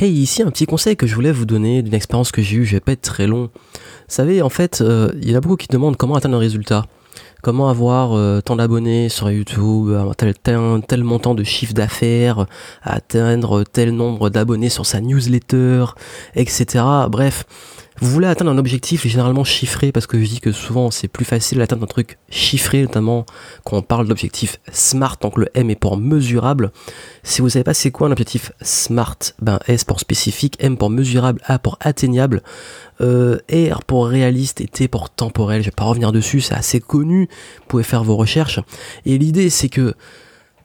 Hey, ici un petit conseil que je voulais vous donner d'une expérience que j'ai eue, je vais pas être très long. Vous savez, en fait, euh, il y en a beaucoup qui demandent comment atteindre un résultat. Comment avoir euh, tant d'abonnés sur YouTube, tel, tel, tel montant de chiffre d'affaires, atteindre tel nombre d'abonnés sur sa newsletter, etc. Bref, vous voulez atteindre un objectif généralement chiffré, parce que je dis que souvent c'est plus facile d'atteindre un truc chiffré, notamment quand on parle d'objectif SMART, donc le M est pour mesurable. Si vous savez pas c'est quoi un objectif SMART, ben S pour spécifique, M pour mesurable, A pour atteignable, euh, R pour réaliste et T pour temporel. Je vais pas revenir dessus, c'est assez connu, vous pouvez faire vos recherches. Et l'idée c'est que,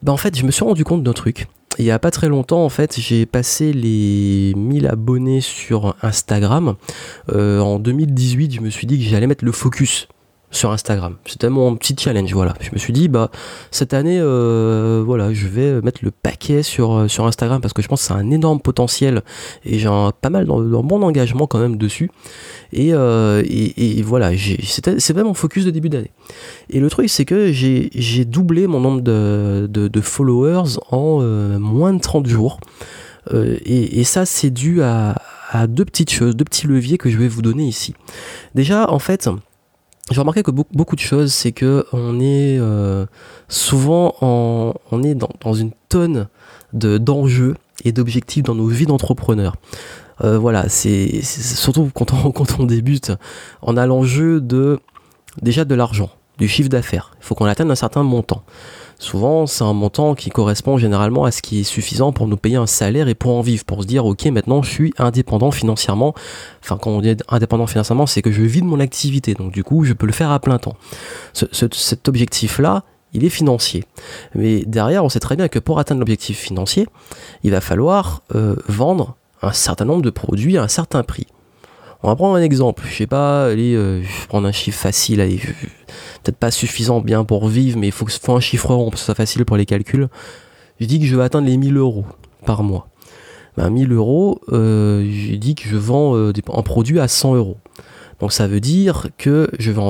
ben en fait je me suis rendu compte d'un truc, il y a pas très longtemps, en fait, j'ai passé les 1000 abonnés sur Instagram. Euh, en 2018, je me suis dit que j'allais mettre le focus sur Instagram. C'était mon petit challenge, voilà. Je me suis dit, bah, cette année, euh, voilà, je vais mettre le paquet sur, euh, sur Instagram parce que je pense que c'est un énorme potentiel et j'ai pas mal dans, mon engagement quand même dessus. Et, et, voilà, c'est vraiment focus de début d'année. Et le truc, c'est que j'ai doublé mon nombre de, followers en moins de 30 jours. et, ça, c'est dû à deux petites choses, deux petits leviers que je vais vous donner ici. Déjà, en fait, j'ai remarqué que beaucoup, de choses, c'est que on est euh, souvent dans, une tonne de d'enjeux et d'objectifs dans nos vies d'entrepreneurs. Euh, voilà, c'est surtout quand on, quand on débute, on a l'enjeu de déjà de l'argent, du chiffre d'affaires. Il faut qu'on atteigne un certain montant. Souvent, c'est un montant qui correspond généralement à ce qui est suffisant pour nous payer un salaire et pour en vivre, pour se dire, ok, maintenant je suis indépendant financièrement. Enfin, quand on dit indépendant financièrement, c'est que je vis de mon activité, donc du coup, je peux le faire à plein temps. cet objectif-là, il est financier. Mais derrière, on sait très bien que pour atteindre l'objectif financier, il va falloir euh, vendre un certain nombre de produits à un certain prix. On va prendre un exemple. Je sais pas, allez, euh, je vais prendre un chiffre facile. Peut-être pas suffisant bien pour vivre, mais il faut, faut un chiffre rond pour que ce soit facile pour les calculs. Je dis que je vais atteindre les 1000 euros par mois. Ben, 1000 euros, euh, je dis que je vends euh, un produit à 100 euros. Donc ça veut dire que je vais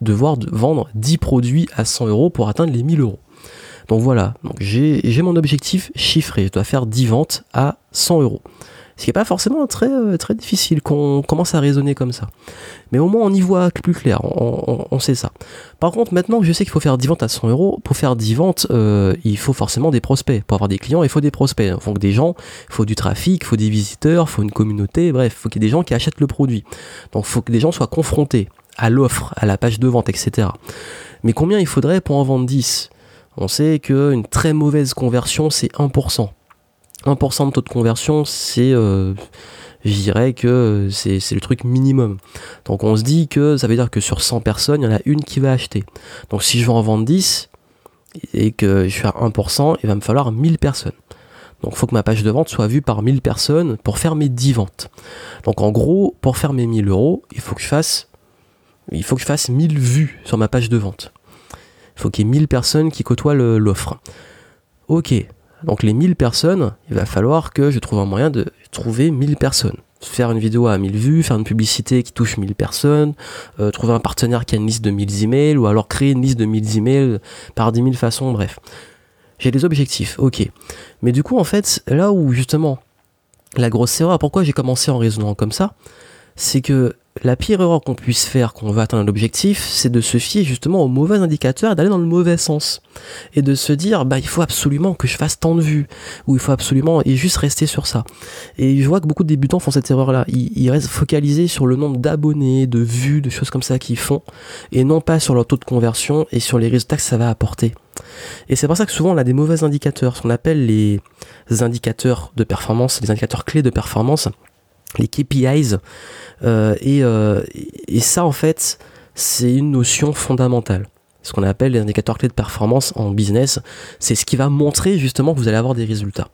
devoir vendre 10 produits à 100 euros pour atteindre les 1000 euros. Donc voilà, j'ai mon objectif chiffré. Je dois faire 10 ventes à 100 euros. Ce qui n'est pas forcément très, euh, très difficile qu'on commence à raisonner comme ça. Mais au moins on y voit plus clair, on, sait ça. Par contre, maintenant que je sais qu'il faut faire 10 ventes à 100 euros, pour faire 10 ventes, euh, il faut forcément des prospects. Pour avoir des clients, il faut des prospects. Il faut des gens, il faut du trafic, il faut des visiteurs, il faut une communauté, bref, il faut qu'il y ait des gens qui achètent le produit. Donc il faut que des gens soient confrontés à l'offre, à la page de vente, etc. Mais combien il faudrait pour en vendre 10 On sait qu'une très mauvaise conversion, c'est 1%. 1% de taux de conversion, c'est, euh, je dirais que c'est, le truc minimum. Donc on se dit que ça veut dire que sur 100 personnes, il y en a une qui va acheter. Donc si je veux en vendre 10 et que je fais 1%, il va me falloir 1000 personnes. Donc il faut que ma page de vente soit vue par 1000 personnes pour faire mes 10 ventes. Donc en gros, pour faire mes 1000 euros, il faut que je fasse, il faut que je fasse 1000 vues sur ma page de vente. Il faut qu'il y ait 1000 personnes qui côtoient l'offre. Ok, donc les 1000 personnes, il va falloir que je trouve un moyen de trouver 1000 personnes. Faire une vidéo à 1000 vues, faire une publicité qui touche 1000 personnes, euh, trouver un partenaire qui a une liste de 1000 emails, ou alors créer une liste de 1000 emails par 10 000 façons, bref. J'ai des objectifs, ok. Mais du coup, en fait, là où justement, la grosse erreur, pourquoi j'ai commencé en raisonnant comme ça, c'est que la pire erreur qu'on puisse faire quand on veut atteindre l'objectif, c'est de se fier justement aux mauvais indicateurs et d'aller dans le mauvais sens. Et de se dire, bah, il faut absolument que je fasse tant de vues, ou il faut absolument, et juste rester sur ça. Et je vois que beaucoup de débutants font cette erreur-là. Ils, restent focalisés sur le nombre d'abonnés, de vues, de choses comme ça qu'ils font, et non pas sur leur taux de conversion et sur les résultats que ça va apporter. Et c'est pour ça que souvent on a des mauvais indicateurs, ce qu'on appelle les indicateurs de performance, les indicateurs clés de performance les KPIs. Euh, euh, et, ça, en fait, c'est une notion fondamentale. Ce qu'on appelle les indicateurs clés de performance en business, c'est ce qui va montrer justement que vous allez avoir des résultats.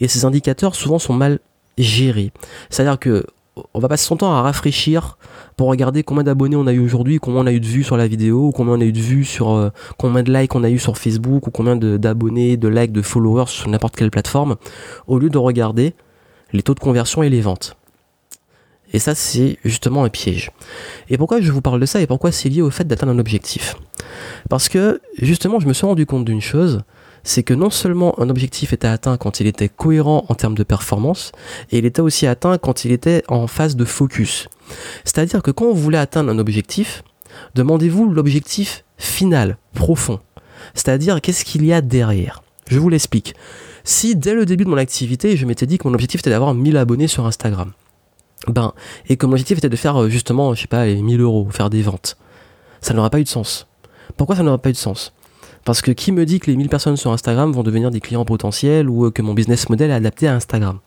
Et ces indicateurs, souvent, sont mal gérés. C'est-à-dire que on va passer son temps à rafraîchir pour regarder combien d'abonnés on a eu aujourd'hui, combien on a eu de vues sur la vidéo, ou combien on a eu de vues sur euh, combien de likes on a eu sur Facebook, ou combien d'abonnés, de, likes, de followers sur n'importe quelle plateforme, au lieu de regarder les taux de conversion et les ventes. Et ça, c'est justement un piège. Et pourquoi je vous parle de ça et pourquoi c'est lié au fait d'atteindre un objectif? Parce que justement, je me suis rendu compte d'une chose, c'est que non seulement un objectif était atteint quand il était cohérent en termes de performance, et il était aussi atteint quand il était en phase de focus. C'est-à-dire que quand vous voulez atteindre un objectif, demandez-vous l'objectif final, profond. C'est-à-dire qu'est-ce qu'il y a derrière? Je vous l'explique. Si dès le début de mon activité, je m'étais dit que mon objectif était d'avoir 1000 abonnés sur Instagram, ben, et que mon objectif était de faire euh, justement, je sais pas, 1000 euros, faire des ventes, ça n'aurait pas eu de sens. Pourquoi ça n'aurait pas eu de sens? Parce que qui me dit que les 1000 personnes sur Instagram vont devenir des clients potentiels ou euh, que mon business model est adapté à Instagram?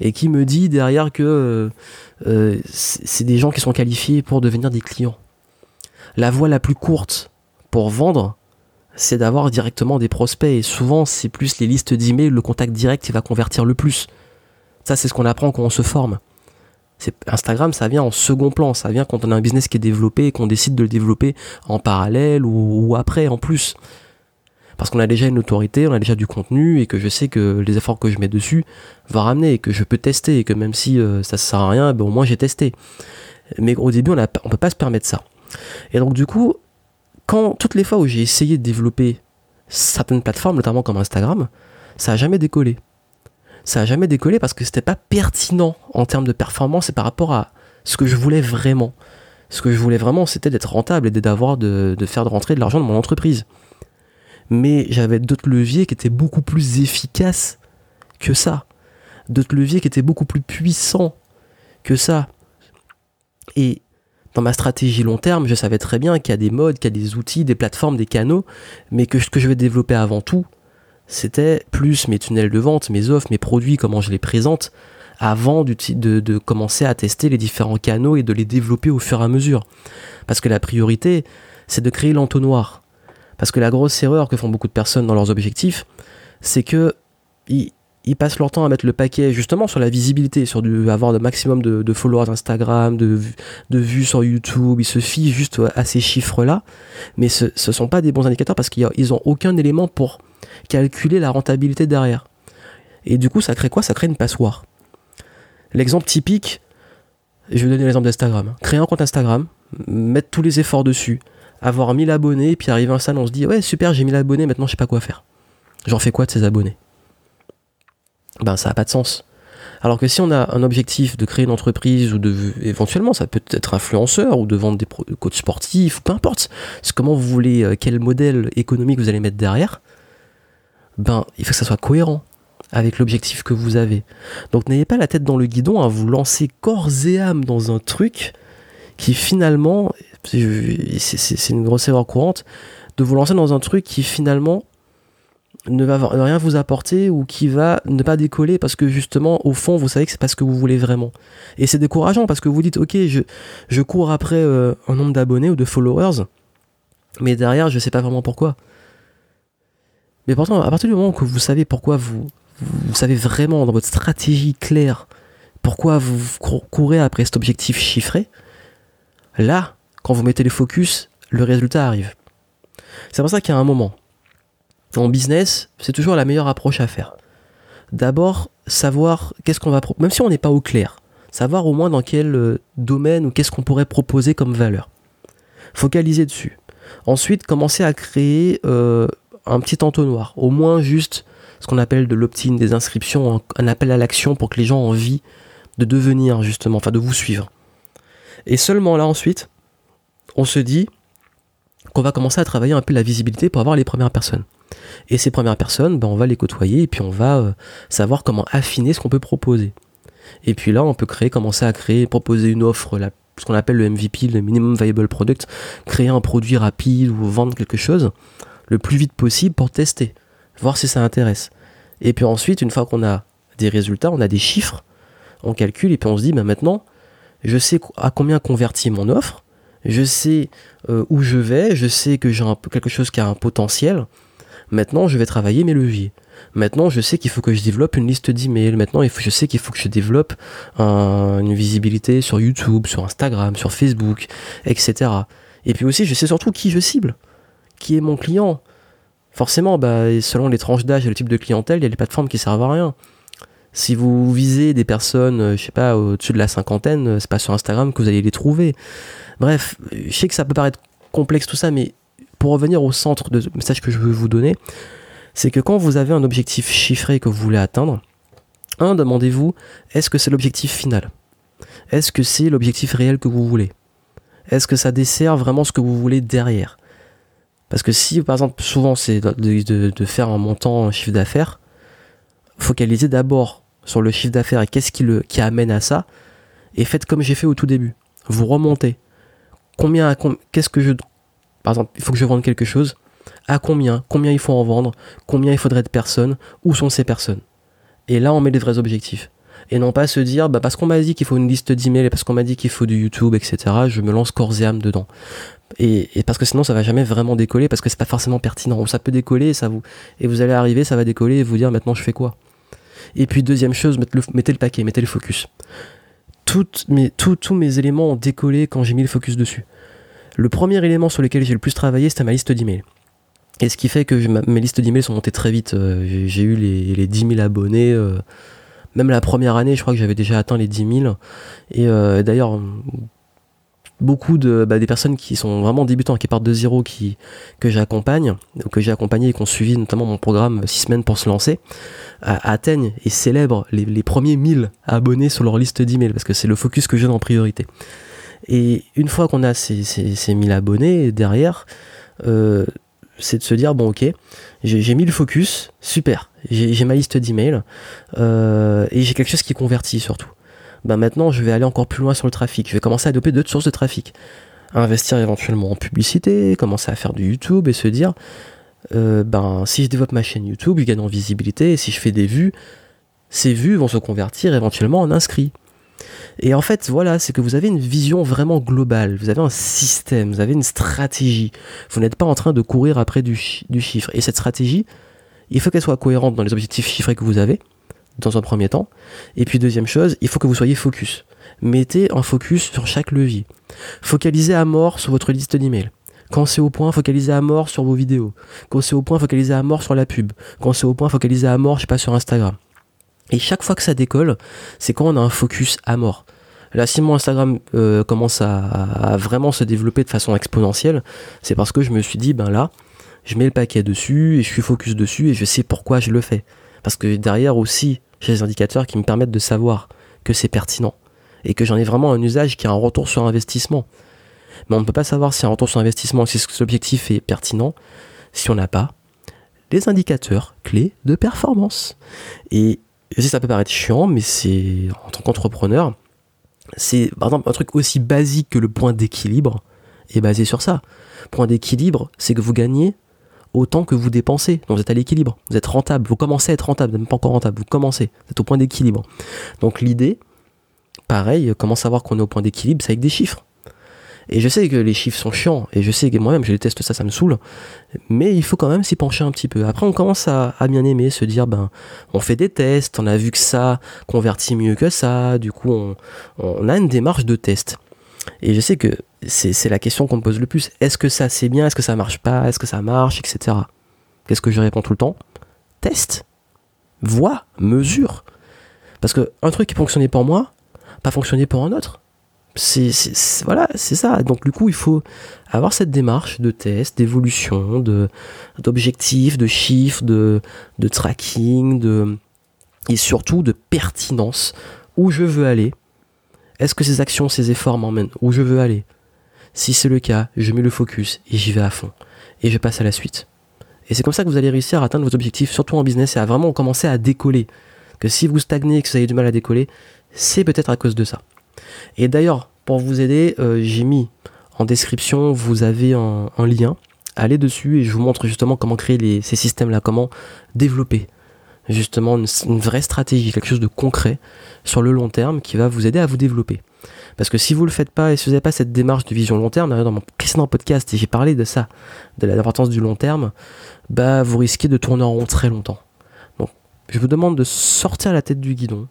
Et qui me dit derrière que euh, c'est des gens qui sont qualifiés pour devenir des clients? La voie la plus courte pour vendre, c'est d'avoir directement des prospects. Et souvent, c'est plus les listes d'emails, le contact direct qui va convertir le plus. Ça, c'est ce qu'on apprend quand on se forme. Instagram, ça vient en second plan. Ça vient quand on a un business qui est développé et qu'on décide de le développer en parallèle ou, après, en plus. Parce qu'on a déjà une autorité, on a déjà du contenu et que je sais que les efforts que je mets dessus vont ramener et que je peux tester et que même si euh, ça ne sert à rien, ben, au moins j'ai testé. Mais au début, on ne peut pas se permettre ça. Et donc, du coup, quand toutes les fois où j'ai essayé de développer certaines plateformes, notamment comme Instagram, ça a jamais décollé. Ça a jamais décollé parce que c'était pas pertinent en termes de performance et par rapport à ce que je voulais vraiment. Ce que je voulais vraiment, c'était d'être rentable et de faire de rentrer de l'argent dans mon entreprise. Mais j'avais d'autres leviers qui étaient beaucoup plus efficaces que ça. D'autres leviers qui étaient beaucoup plus puissants que ça. Et dans ma stratégie long terme, je savais très bien qu'il y a des modes, qu'il y a des outils, des plateformes, des canaux, mais que ce que je vais développer avant tout, c'était plus mes tunnels de vente, mes offres, mes produits, comment je les présente, avant de, commencer à tester les différents canaux et de les développer au fur et à mesure. Parce que la priorité, c'est de créer l'entonnoir. Parce que la grosse erreur que font beaucoup de personnes dans leurs objectifs, c'est que passent leur temps à mettre le paquet justement sur la visibilité, sur avoir le maximum de, followers Instagram, de, de, vues sur YouTube. Ils se fient juste à ces chiffres-là, mais ce ne sont pas des bons indicateurs parce qu'ils n'ont aucun élément pour calculer la rentabilité derrière. Et du coup, ça crée quoi? Ça crée une passoire. L'exemple typique, je vais donner l'exemple d'Instagram. Créer un compte Instagram, mettre tous les efforts dessus, avoir 1000 abonnés, puis arriver à un stade, on se dit ouais super, j'ai 1000 abonnés, maintenant je sais pas quoi faire. J'en fais quoi de ces abonnés? Ben ça n'a pas de sens. Alors que si on a un objectif de créer une entreprise ou de éventuellement ça peut être influenceur ou de vendre des coachs sportifs, peu importe, c'est comment vous voulez, euh, quel modèle économique vous allez mettre derrière, ben il faut que ça soit cohérent avec l'objectif que vous avez. Donc n'ayez pas la tête dans le guidon à vous lancer corps et âme dans un truc qui finalement, c'est une grosse erreur courante, de vous lancer dans un truc qui finalement ne va rien vous apporter ou qui va ne pas décoller parce que justement au fond vous savez que c'est pas ce que vous voulez vraiment. Et c'est décourageant parce que vous dites ok je, je cours après euh, un nombre d'abonnés ou de followers mais derrière je sais pas vraiment pourquoi. Mais pourtant à partir du moment que vous savez pourquoi vous vous savez vraiment dans votre stratégie claire pourquoi vous courez après cet objectif chiffré là quand vous mettez le focus le résultat arrive. C'est pour ça qu'il y a un moment en business, c'est toujours la meilleure approche à faire. D'abord, savoir qu'est-ce qu'on va même si on n'est pas au clair, savoir au moins dans quel euh, domaine ou qu'est-ce qu'on pourrait proposer comme valeur. Focaliser dessus. Ensuite, commencer à créer euh, un petit entonnoir, au moins juste ce qu'on appelle de l'opt-in, des inscriptions, un, appel à l'action pour que les gens aient envie de devenir justement, enfin de vous suivre. Et seulement là ensuite, on se dit qu'on va commencer à travailler un peu la visibilité pour avoir les premières personnes. Et ces premières personnes, ben, on va les côtoyer et puis on va euh, savoir comment affiner ce qu'on peut proposer. Et puis là, on peut créer, commencer à créer, proposer une offre, ce qu'on appelle le MVP, le Minimum Viable Product, créer un produit rapide ou vendre quelque chose le plus vite possible pour tester, voir si ça intéresse. Et puis ensuite, une fois qu'on a des résultats, on a des chiffres, on calcule et puis on se dit, ben maintenant, je sais à combien convertir mon offre, je sais euh, où je vais, je sais que j'ai quelque chose qui a un potentiel, Maintenant, je vais travailler mes leviers. Maintenant, je sais qu'il faut que je développe une liste d'emails. Maintenant, je sais qu'il faut que je développe une visibilité sur YouTube, sur Instagram, sur Facebook, etc. Et puis aussi, je sais surtout qui je cible, qui est mon client. Forcément, bah, selon les tranches d'âge et le type de clientèle, il y a des plateformes qui servent à rien. Si vous visez des personnes, euh, je sais pas, au-dessus de la cinquantaine, euh, c'est pas sur Instagram que vous allez les trouver. Bref, je sais que ça peut paraître complexe tout ça, mais pour revenir au centre de message que je veux vous donner, c'est que quand vous avez un objectif chiffré que vous voulez atteindre, un, demandez-vous, est-ce que c'est l'objectif final? Est-ce que c'est l'objectif réel que vous voulez? Est-ce que ça dessert vraiment ce que vous voulez derrière? Parce que si, par exemple, souvent c'est de, faire un montant, un chiffre d'affaires, focalisez d'abord sur le chiffre d'affaires et qu'est-ce qui, le, qui amène à ça, et faites comme j'ai fait au tout début. Vous remontez. Combien, qu'est-ce que je, par exemple, il faut que je vende quelque chose à combien, combien il faut en vendre, combien il faudrait de personnes, où sont ces personnes? Et là, on met des vrais objectifs. Et non pas se dire, bah parce qu'on m'a dit qu'il faut une liste d'emails et parce qu'on m'a dit qu'il faut du YouTube, etc., je me lance corps et âme dedans. Et, parce que sinon, ça va jamais vraiment décoller parce que c'est pas forcément pertinent. Ça peut décoller et, ça vous, et vous allez arriver, ça va décoller et vous dire maintenant je fais quoi? Et puis, deuxième chose, mettez le, paquet, mettez le focus. Tous mes éléments ont décollé quand j'ai mis le focus dessus. Le premier élément sur lequel j'ai le plus travaillé, c'était ma liste d'emails. Et ce qui fait que mes listes d'emails sont montées très vite. Euh, j'ai eu les, 10 000 abonnés. Euh, même la première année, je crois que j'avais déjà atteint les 10 000. Et euh, d'ailleurs, beaucoup de bah, des personnes qui sont vraiment débutants, qui partent de zéro, qui, que j'accompagne, que j'ai accompagné et qui ont suivi notamment mon programme 6 semaines pour se lancer, atteignent et célèbrent les, premiers 1000 abonnés sur leur liste d'emails, parce que c'est le focus que j'ai en priorité. Et une fois qu'on a ces, ces, 1000 abonnés, derrière, c'est de se dire bon ok, j'ai mis le focus, super, j'ai ma liste d'emails euh, et j'ai quelque chose qui convertit surtout. Ben maintenant je vais aller encore plus loin sur le trafic, je vais commencer à adopter d'autres sources de trafic, investir éventuellement en publicité, commencer à faire du YouTube et se dire euh, ben si je développe ma chaîne YouTube, je gagne en visibilité et si je fais des vues, ces vues vont se convertir éventuellement en inscrits. Et en fait, voilà, c'est que vous avez une vision vraiment globale, vous avez un système, vous avez une stratégie. Vous n'êtes pas en train de courir après du, chiffre. Et cette stratégie, il faut qu'elle soit cohérente dans les objectifs chiffrés que vous avez, dans un premier temps. Et puis deuxième chose, il faut que vous soyez focus. Mettez un focus sur chaque levier. Focalisez à mort sur votre liste d'emails. Quand c'est au point, focalisez à mort sur vos vidéos. Quand c'est au point, focalisez à mort sur la pub. Quand c'est au point, focalisez à mort, je sais pas, sur Instagram. Et chaque fois que ça décolle, c'est quand on a un focus à mort. Là, si mon Instagram euh, commence à, vraiment se développer de façon exponentielle, c'est parce que je me suis dit, ben là, je mets le paquet dessus et je suis focus dessus et je sais pourquoi je le fais. Parce que derrière aussi, j'ai des indicateurs qui me permettent de savoir que c'est pertinent et que j'en ai vraiment un usage qui a un retour sur investissement. Mais on ne peut pas savoir si un retour sur investissement, si l'objectif est pertinent, si on n'a pas les indicateurs clés de performance. Et sais ça peut paraître chiant, mais c'est en tant qu'entrepreneur, c'est par exemple un truc aussi basique que le point d'équilibre est basé sur ça. Point d'équilibre, c'est que vous gagnez autant que vous dépensez. Donc vous êtes à l'équilibre, vous êtes rentable, vous commencez à être rentable, vous n'êtes pas encore rentable, vous commencez, vous êtes au point d'équilibre. Donc l'idée, pareil, comment savoir qu'on est au point d'équilibre, c'est avec des chiffres. Et je sais que les chiffres sont chiants, et je sais que moi-même je déteste ça, ça me saoule, mais il faut quand même s'y pencher un petit peu. Après on commence à, bien aimer, se dire, ben, on fait des tests, on a vu que ça convertit mieux que ça, du coup on, on a une démarche de test. Et je sais que c'est la question qu'on me pose le plus. Est-ce que ça c'est bien, est-ce que ça marche pas, est-ce que ça marche, etc. Qu'est-ce que je réponds tout le temps? Test, vois, mesure. Parce que un truc qui fonctionnait pour moi, pas fonctionné pour un autre c'est voilà, c'est ça. Donc du coup, il faut avoir cette démarche de test, d'évolution, de d'objectifs, de chiffres, de, tracking, et surtout de pertinence. Où je veux aller? Est-ce que ces actions, ces efforts m'emmènent? Où je veux aller? Si c'est le cas, je mets le focus et j'y vais à fond et je passe à la suite. Et c'est comme ça que vous allez réussir à atteindre vos objectifs, surtout en business, et à vraiment commencer à décoller. Que si vous stagnez et que vous avez du mal à décoller, c'est peut-être à cause de ça. Et d'ailleurs, pour vous aider, euh, j'ai mis en description, vous avez un, lien. Allez dessus et je vous montre justement comment créer ces systèmes-là, comment développer justement une, vraie stratégie, quelque chose de concret sur le long terme qui va vous aider à vous développer. Parce que si vous le faites pas et si vous n'avez pas cette démarche de vision long terme, dans mon précédent podcast, j'ai parlé de ça, de l'importance du long terme, bah vous risquez de tourner en rond très longtemps. Donc je vous demande de sortir la tête du guidon,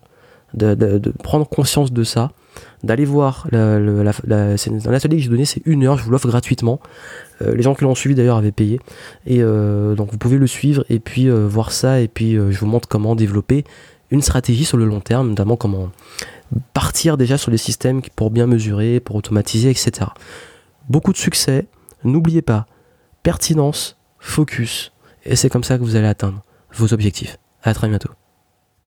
de, prendre conscience de ça, d'aller voir la, c'est un atelier que j'ai donné, c'est une heure, je vous l'offre gratuitement. Euh, les gens qui l'ont suivi d'ailleurs avaient payé. Et euh, donc vous pouvez le suivre et puis euh, voir ça et puis je vous montre comment développer une stratégie sur le long terme, notamment comment partir déjà sur des systèmes pour bien mesurer, pour automatiser, etc. Beaucoup de succès, n'oubliez pas, pertinence, focus, et c'est comme ça que vous allez atteindre vos objectifs. À très bientôt.